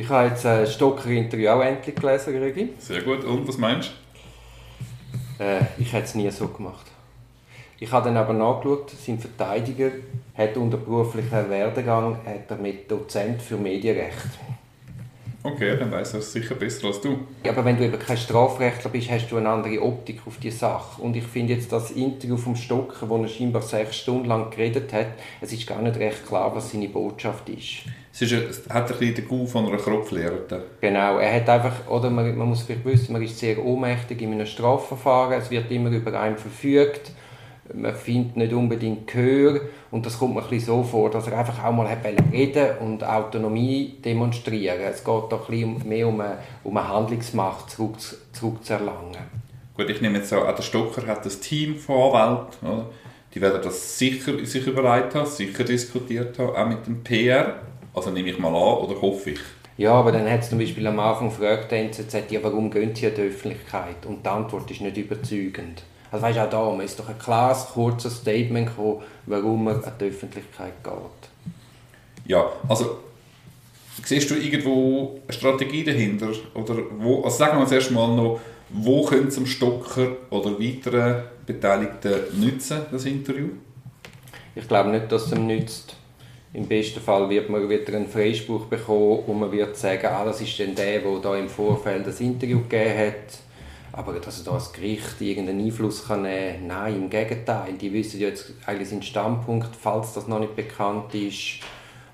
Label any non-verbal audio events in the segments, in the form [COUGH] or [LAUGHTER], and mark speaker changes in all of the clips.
Speaker 1: Ich habe jetzt ein Stocker-Interview auch endlich gelesen, Regi.
Speaker 2: Sehr gut. Und, was meinst
Speaker 1: du? Äh, ich hätte es nie so gemacht. Ich habe dann aber nachgeschaut, sein Verteidiger hat unter beruflichem Werdegang hat er mit Dozent für Medienrecht.
Speaker 2: Okay, dann weiß er es sicher besser als du.
Speaker 1: Ja, aber wenn du eben kein Strafrechtler bist, hast du eine andere Optik auf die Sache. Und ich finde jetzt das Interview vom Stocker, wo er scheinbar sechs Stunden lang geredet hat, es ist gar nicht recht klar, was seine Botschaft ist.
Speaker 2: Es, ist, es hat ein bisschen den Gau von einer Kropflehrerin.
Speaker 1: Genau, er hat einfach, oder man, man muss vielleicht wissen, man ist sehr ohnmächtig in einem Strafverfahren, es wird immer über einen verfügt man findet nicht unbedingt Gehör und das kommt mir ein so vor, dass er einfach auch mal reden und Autonomie demonstrieren Es geht doch ein bisschen mehr um eine, um eine Handlungsmacht zurück, zurückzuerlangen.
Speaker 2: Gut, ich nehme jetzt an, der Stocker hat das Team von Anwälten, oder? die werden das sicher sich überlegt haben, sicher diskutiert haben, auch mit dem PR, also nehme ich mal an oder hoffe ich.
Speaker 1: Ja, aber dann hat es zum Beispiel am Anfang gefragt, der NZZ, ja, warum gehen sie in die Öffentlichkeit? Und die Antwort ist nicht überzeugend. Also weißt, auch da, man ist doch ein klares, kurzes Statement gekommen, warum man an die Öffentlichkeit geht.
Speaker 2: Ja, also siehst du irgendwo eine Strategie dahinter? Oder wo, also sagen wir uns erstmal noch, wo können dem Stocker oder weiteren Beteiligten nützen, das Interview?
Speaker 1: Ich glaube nicht, dass es ihm nützt. Im besten Fall wird man wieder einen Freispruch bekommen und man wird sagen, ah, das ist dann der, der da im Vorfeld das Interview gegeben hat aber dass da das Gericht irgendeinen Einfluss kann nehmen nein, im Gegenteil. Die wissen jetzt eigentlich seinen Standpunkt, falls das noch nicht bekannt ist.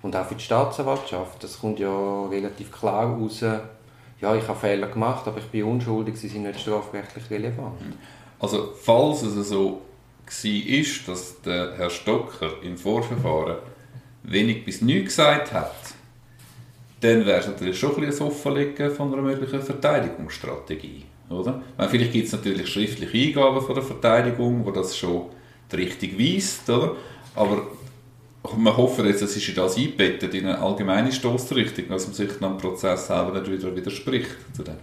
Speaker 1: Und auch für die Staatsanwaltschaft, das kommt ja relativ klar raus. Ja, ich habe Fehler gemacht, aber ich bin unschuldig, sie sind nicht strafrechtlich relevant.
Speaker 2: Also falls es so war, dass der Herr Stocker im Vorverfahren wenig bis nichts gesagt hat, dann wäre es natürlich schon ein, Offenlegen von einer möglichen Verteidigungsstrategie. Oder? Meine, vielleicht gibt es natürlich schriftliche Eingaben von der Verteidigung, wo das schon die Richtung weist, oder? aber wir hoffen jetzt, es ist in das eingebettet in eine allgemeine Stoßrichtung, dass man sich dann im Prozess selber nicht wieder widerspricht. Zu dem.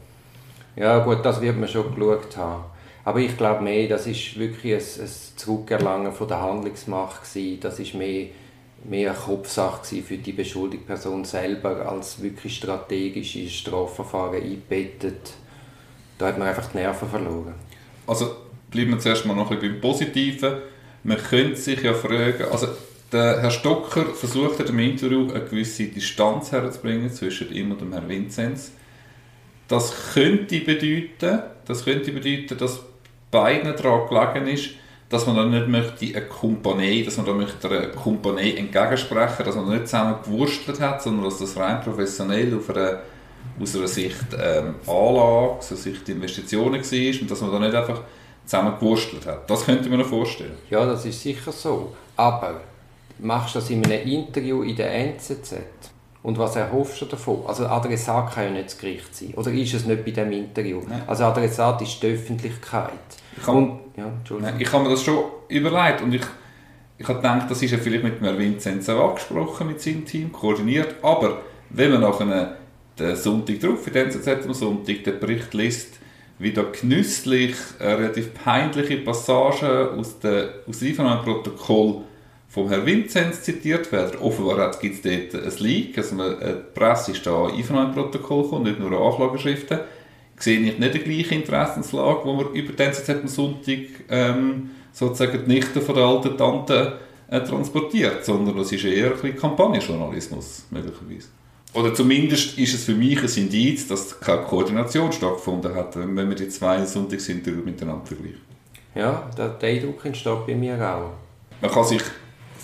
Speaker 1: Ja gut, das wird man schon geschaut haben. Aber ich glaube mehr, das ist wirklich ein, ein Zurückerlangen von der Handlungsmacht gewesen. Das ist mehr, mehr Kopfsache für die beschuldigte Person selber, als wirklich strategisch in Strafverfahren eingebettet da hat man einfach die Nerven verloren.
Speaker 2: Also bleiben wir zuerst mal noch ein bisschen beim Positiven. Man könnte sich ja fragen, also der Herr Stocker versucht in dem Interview eine gewisse Distanz herzubringen zwischen ihm und dem Herrn Vinzenz. Das könnte bedeuten, das könnte bedeuten, dass beiden daran gelegen ist, dass man dann nicht möchte eine Kompanie, dass man da möchte einer Kompanie entgegensprechen, dass man nicht zusammen gewurstelt hat, sondern dass das rein professionell auf einer aus einer Sicht ähm, Anlage, aus einer Sicht Investitionen war und dass man da nicht einfach zusammen gewurstelt hat. Das könnte man sich vorstellen.
Speaker 1: Ja, das ist sicher so. Aber machst du das in einem Interview in der NZZ? Und was erhoffst du davon? Also Adressat kann ja nicht das Gericht sein. Oder ist es nicht bei diesem Interview? Nein. Also Adressat ist die Öffentlichkeit.
Speaker 2: Ich habe, ja, ich habe mir das schon überlegt und ich, ich habe gedacht, das ist ja vielleicht mit dem Vinzenz abgesprochen mit seinem Team, koordiniert, aber wenn man nach einer den Sonntag drauf, in der NZZ am Sonntag, den Bericht liest, wie da genüsslich eine relativ peinliche Passage aus, der, aus dem Einvernahmeprotokoll vom Herrn Vinzenz zitiert werden. Offenbar gibt es dort ein Leak, also die Presse ist da Einvernahmeprotokoll gekommen, nicht nur Anklageschriften. Sehe ich nicht die gleiche Interessenslage, wo wir über den NZZ am Sonntag ähm, sozusagen die Nichte von der alten Tante äh, transportiert, sondern das ist eher ein Kampagnenjournalismus, möglicherweise. Oder zumindest ist es für mich ein Indiz, dass keine Koordination stattgefunden hat, wenn man die zwei Sonntagsinterviews miteinander vergleicht.
Speaker 1: Ja, der, der Eindruck entsteht bei mir auch.
Speaker 2: Man kann sich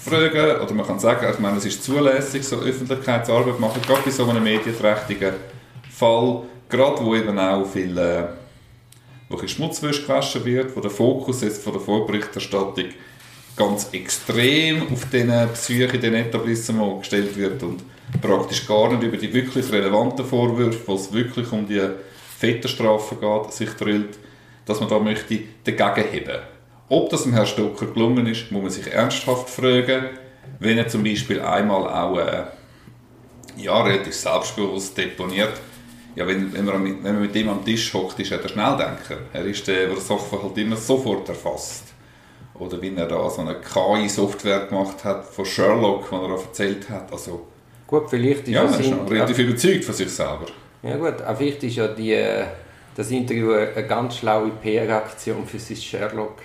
Speaker 2: fragen, oder man kann sagen, ich meine, es ist zulässig, so Öffentlichkeitsarbeit machen, gerade bei so einem medienträchtigen Fall, gerade wo eben auch viel, äh, wo gewaschen wird, wo der Fokus jetzt von der Vorberichterstattung ganz extrem auf den Psyche den Etablissements gestellt wird und praktisch gar nicht über die wirklich relevanten Vorwürfe, wo es wirklich um die Fetterstrafe geht, sich drillt, dass man da möchte dagegen heben. Ob das dem Herrn Stocker gelungen ist, muss man sich ernsthaft fragen, wenn er zum Beispiel einmal auch äh, ja, relativ selbstbewusst deponiert, ja, wenn, wenn, man mit, wenn man mit ihm am Tisch hockt, ist er der Schnelldenker. Er ist der, der Sachen halt immer sofort erfasst. Oder wie er da so eine KI-Software gemacht hat von Sherlock, die er erzählt hat. Also
Speaker 1: Gut, vielleicht
Speaker 2: ist ja, er ist relativ überzeugt von sich selber.
Speaker 1: Ja gut, auch vielleicht ist ja die, äh, das Interview eine ganz schlaue PR-Aktion für sein Sherlock.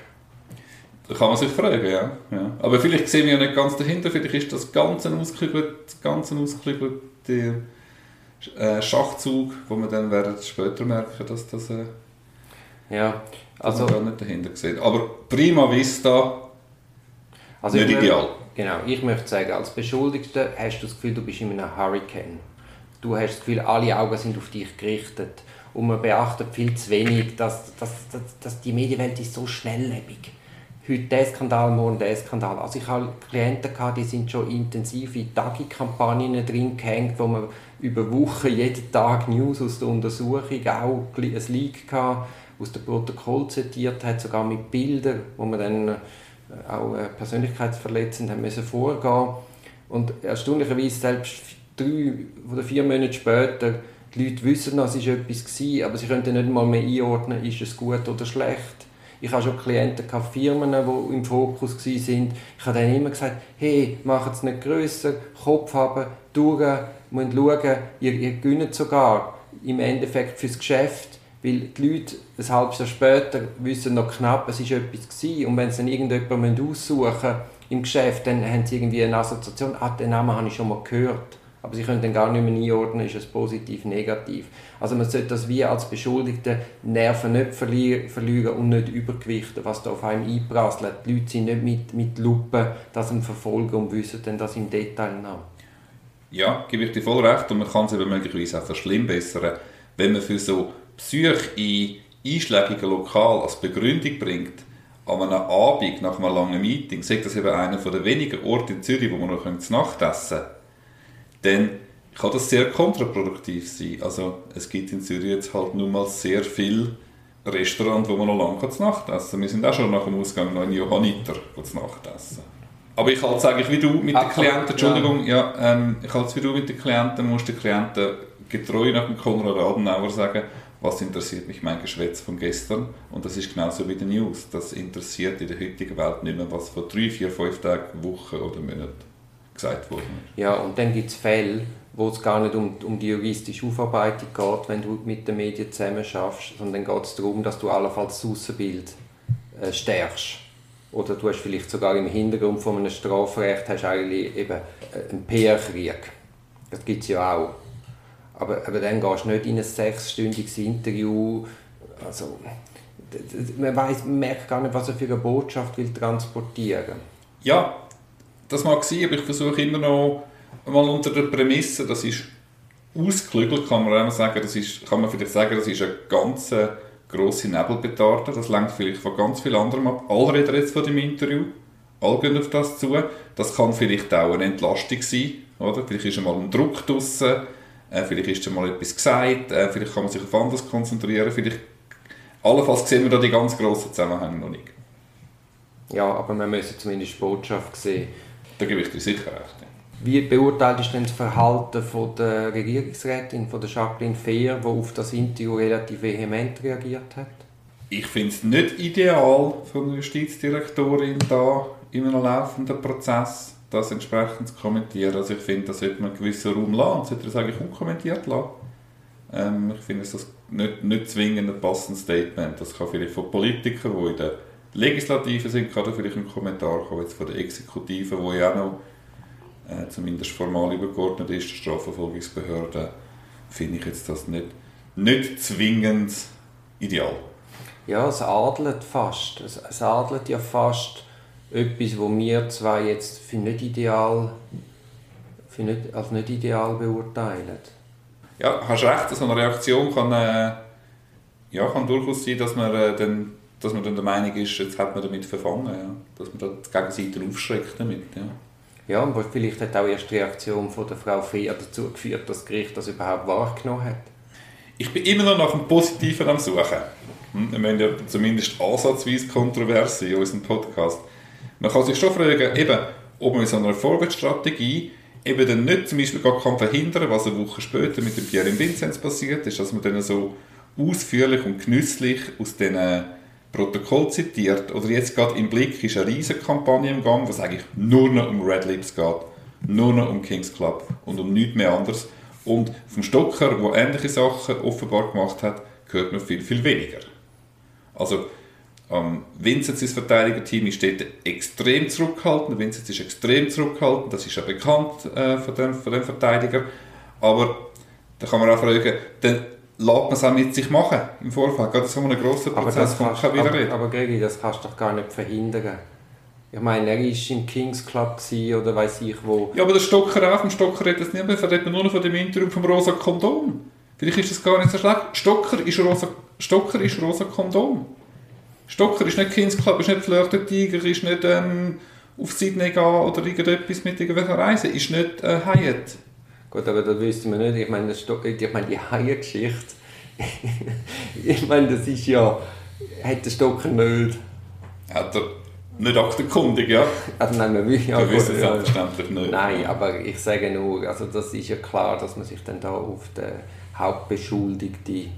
Speaker 2: Da kann man sich fragen, ja. ja. Aber vielleicht sehen wir ja nicht ganz dahinter, vielleicht ist das ganz ein ausgeklügelte äh, Schachzug, wo wir dann werden später merken, dass das äh,
Speaker 1: ja,
Speaker 2: also, gar nicht dahinter sieht. Aber prima vista,
Speaker 1: also nicht ideal. Genau, ich möchte sagen, als Beschuldigter hast du das Gefühl, du bist in einem Hurricane. Du hast das Gefühl, alle Augen sind auf dich gerichtet. Und man beachtet viel zu wenig, dass, dass, dass, dass die Medienwelt ist so schnelllebig heute der Skandal, morgen der Skandal. Also ich habe Klienten gehabt, die sind schon intensiv in Tagi-Kampagnen drin gehängt, wo man über Wochen jeden Tag News aus der Untersuchung, auch ein Leak gehabt, aus dem Protokoll zitiert hat, sogar mit Bildern, wo man dann äh, auch äh, persönlichkeitsverletzend haben müssen vorgehen und erstaunlicherweise selbst drei oder vier Monate später die Leute wissen noch, es war etwas gewesen, aber sie können nicht mal mehr einordnen, ist es gut oder schlecht. Ich habe schon Klienten gehabt, Firmen, die im Fokus waren. Ich habe denen immer gesagt, hey, macht es nicht grösser, Kopf haben, durch, müsst schauen, ihr, ihr gönnt sogar im Endeffekt fürs Geschäft, weil die Leute ein halbes Jahr später wissen noch knapp, es war etwas gewesen. und wenn sie dann irgendjemanden aussuchen im Geschäft, dann haben sie irgendwie eine Assoziation, ah, den Namen habe ich schon mal gehört. Aber sie können dann gar nicht mehr einordnen, ist es positiv, negativ. Also man sollte das wie als Beschuldigte Nerven nicht verlieren und nicht übergewichten, was da auf einem einprasselt. Die Leute sind nicht mit, mit Lupen das verfolgen und wissen dann das im Detail nach.
Speaker 2: Ja, gebe ich dir voll recht und man kann es eben möglicherweise auch verschlimmbessern, wenn man für so Psyche in einschlägigen Lokal als Begründung bringt, an einem Abend nach einem langen Meeting, sagt das eben einer der wenigen Orte in Zürich, wo man noch zu Nacht essen kann, dann kann das sehr kontraproduktiv sein. Also es gibt in Zürich jetzt halt nun mal sehr viele Restaurants, wo man noch lange zu Nacht essen Wir sind auch schon nach dem Ausgang noch in Johanniter zu Nacht essen. Aber ich halte es eigentlich wie du mit den Klienten, Entschuldigung, ja, ähm, ich halte es wie du mit den Klienten, musst den Klienten getreu nach dem Konrad Adenauer sagen, was interessiert mich mein Geschwätz von gestern? Und das ist genauso wie die News. Das interessiert in der heutigen Welt nicht mehr, was vor drei, vier, fünf Tagen, Wochen oder Monaten gesagt wurde.
Speaker 1: Ja, und dann gibt es Fälle, wo es gar nicht um, um die juristische Aufarbeitung geht, wenn du mit den Medien zusammen schaffst, sondern dann geht es darum, dass du allenfalls das Aussenbild äh, stärkst. Oder du hast vielleicht sogar im Hintergrund von einem Strafrecht hast eigentlich eben äh, einen PR-Krieg. Das gibt es ja auch. Aber, aber dann gehst du nicht in ein sechsstündiges Interview. Also, man, weiss, man merkt gar nicht, was er für eine Botschaft will transportieren
Speaker 2: Ja, das mag sein, aber ich versuche immer noch mal unter der Prämisse, das ist ausgeklügelt, kann man auch sagen, das ist, kann man vielleicht sagen, das ist eine ganz äh, grosse Nebelbetarde, das lenkt vielleicht von ganz viel anderem ab. Alle reden jetzt von dem Interview, alle gehen auf das zu. Das kann vielleicht auch eine Entlastung sein, oder? Vielleicht ist einmal ein Druck draussen, äh, vielleicht ist einmal etwas gesagt, äh, vielleicht kann man sich auf anderes konzentrieren, vielleicht allenfalls sehen wir da die ganz grossen Zusammenhänge noch nicht.
Speaker 1: Ja, aber wir müssen zumindest die Botschaft sehen.
Speaker 2: Da gebe ich dir sicher recht.
Speaker 1: Wie beurteilst du denn das Verhalten von der Regierungsrätin, von der Jacqueline Fehr, die auf das Interview relativ vehement reagiert hat?
Speaker 2: Ich finde es nicht ideal von der Justizdirektorin da in einem laufenden Prozess das entsprechend zu kommentieren. Also ich finde, da sollte man einen gewissen Raum lassen und sollte das eigentlich unkommentiert lassen. Ähm, ich finde es nicht, nicht zwingend ein passendes Statement. Das kann vielleicht von Politikern, die in der Legislative sind, da vielleicht ein Kommentar kommen, jetzt von der Exekutive, wo ja auch noch äh, zumindest formal übergeordnet ist, der Strafverfolgungsbehörde, finde ich jetzt das nicht, nicht zwingend ideal.
Speaker 1: Ja, es adelt fast. Es, es adelt ja fast etwas, wo wir zwei jetzt für nicht ideal, für nicht, als nicht ideal beurteilen.
Speaker 2: Ja, hast recht, so eine Reaktion kann, äh, ja, kann durchaus sein, dass man, äh, dann, dass man dann der Meinung ist, jetzt hat man damit verfangen, ja. dass man da die Gegenseite aufschreckt damit. Ja.
Speaker 1: Ja, und vielleicht hat auch erst die Reaktion von der Frau Fehr dazu geführt, dass das Gericht das überhaupt wahrgenommen hat.
Speaker 2: Ich bin immer noch nach dem Positiven am Suchen. Hm? Wir haben ja zumindest ansatzweise Kontroverse in unserem Podcast. Man kann sich schon fragen, eben, ob man in so einer Vorwärtsstrategie eben dann nicht zum Beispiel gar kann verhindern was eine Woche später mit dem Pierre Vinzenz passiert ist, dass man dann so ausführlich und genüsslich aus diesen Protokoll zitiert, oder jetzt gerade im Blick ist eine riesige Kampagne im Gang, was eigentlich nur noch um Red Lips geht, nur noch um Kings Club und um nichts mehr anderes. Und vom Stocker, der ähnliche Sachen offenbar gemacht hat, hört man viel, viel weniger. Also ähm, Vincent, Verteidigerteam, ist dort extrem zurückhaltend. Vincent ist extrem zurückhaltend, das ist ja bekannt äh, von, dem, von dem Verteidiger. Aber da kann man auch fragen, lässt man es auch mit sich machen im Vorfeld. Gerade so einen grossen Prozess
Speaker 1: aber kann wieder. Aber, aber Gregi, das kannst du doch gar nicht verhindern. Ich meine, er war im Kings Club oder weiß ich wo.
Speaker 2: Ja, aber der Stocker auch, vom Stocker redet es nicht mehr, redet nur noch von dem Interview vom rosa Kondom. Vielleicht ist das gar nicht so schlecht. Stocker ist rosa, Stocker ist rosa Kondom. Stocker ist nicht Kings Club, ist nicht Flirte Tiger, ist nicht ähm, auf Sydney gehen oder irgendetwas mit irgendwelchen Reisen, ist nicht äh, Hyatt.
Speaker 1: Gut, aber das wissen wir nicht. Ich meine, das ich meine die Hyatt-Geschichte, [LAUGHS] ich meine, das ist ja, hat der Stocker nicht.
Speaker 2: Hat er nicht aktenkundig, ja?
Speaker 1: Also nein, wir wissen
Speaker 2: ja, wir wissen selbstverständlich nicht.
Speaker 1: Nein, aber ich sage nur, also das ist ja klar, dass man sich dann da auf den Hauptbeschuldigten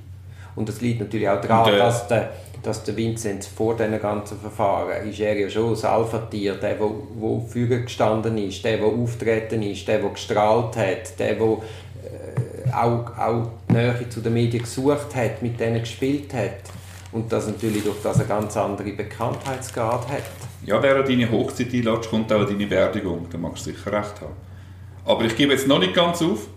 Speaker 1: und das liegt natürlich auch daran, äh, dass der, dass der Vincent vor diesen ganzen Verfahren ist er ja schon das Alpha-Tier, der, der, der Führer gestanden ist, der, der auftreten ist, der, der gestrahlt hat, der, der äh, auch, auch die Nähe zu den Medien gesucht hat, mit denen gespielt hat. Und das natürlich durch das eine ganz andere Bekanntheitsgrad hat.
Speaker 2: Ja, wer an deine Hochzeit einlädt, kommt auch an deine Beerdigung. Da magst du sicher recht haben. Aber ich gebe jetzt noch nicht ganz auf.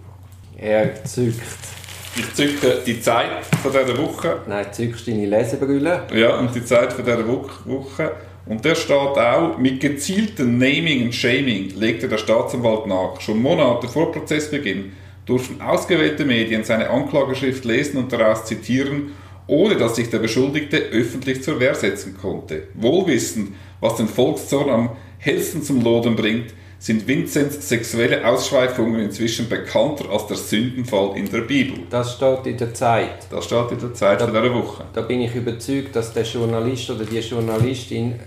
Speaker 1: Er zückt.
Speaker 2: Ich zücke die Zeit von dieser Woche.
Speaker 1: Nein, zückst deine Lesebrille.
Speaker 2: Ja, und die Zeit von dieser Woche. Und der steht auch, mit gezieltem Naming und Shaming legte der Staatsanwalt nach. Schon Monate vor Prozessbeginn durften ausgewählte Medien seine Anklageschrift lesen und daraus zitieren, ohne dass sich der Beschuldigte öffentlich zur Wehr setzen konnte. Wohlwissend, was den Volkszorn am hellsten zum Lodern bringt, sind Vinzens sexuelle Ausschweifungen inzwischen bekannter als der Sündenfall in der Bibel.
Speaker 1: Das steht in der Zeit.
Speaker 2: Das steht in der Zeit da, von dieser Woche.
Speaker 1: Da bin ich überzeugt, dass der Journalist oder die Journalistin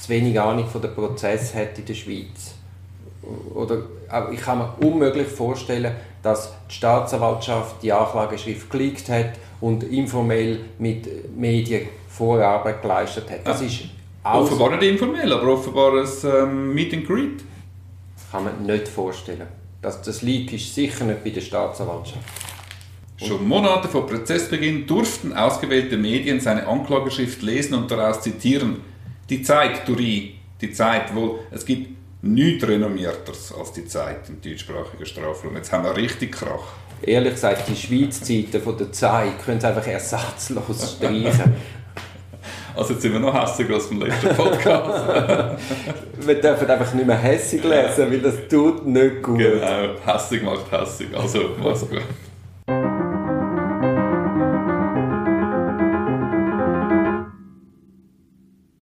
Speaker 1: zu wenig Ahnung von dem Prozess hat in der Schweiz. Oder ich kann mir unmöglich vorstellen, dass die Staatsanwaltschaft die Anklageschrift geleakt hat und informell mit Medien Vorarbeit geleistet hat.
Speaker 2: Das ja. ist offenbar nicht informell, aber offenbar ein ähm, Meet and Greet
Speaker 1: kann man nicht vorstellen. Das, das Leak ist sicher nicht bei der Staatsanwaltschaft.
Speaker 2: Schon Monate vor Prozessbeginn durften ausgewählte Medien seine Anklageschrift lesen und daraus zitieren. Die Zeit, Duri, die Zeit, wo es gibt nichts renommierteres als die Zeit im deutschsprachigen Strafraum. Jetzt haben wir richtig Krach.
Speaker 1: Ehrlich gesagt, die Schweiz-Zeiten von der Zeit können Sie einfach ersatzlos streichen. [LAUGHS]
Speaker 2: Also jetzt sind wir noch hässiger als beim letzten Podcast. [LAUGHS]
Speaker 1: wir dürfen einfach nicht mehr hässig lesen, weil das tut nicht gut.
Speaker 2: Genau, hässig macht hässig. Also, mach's gut.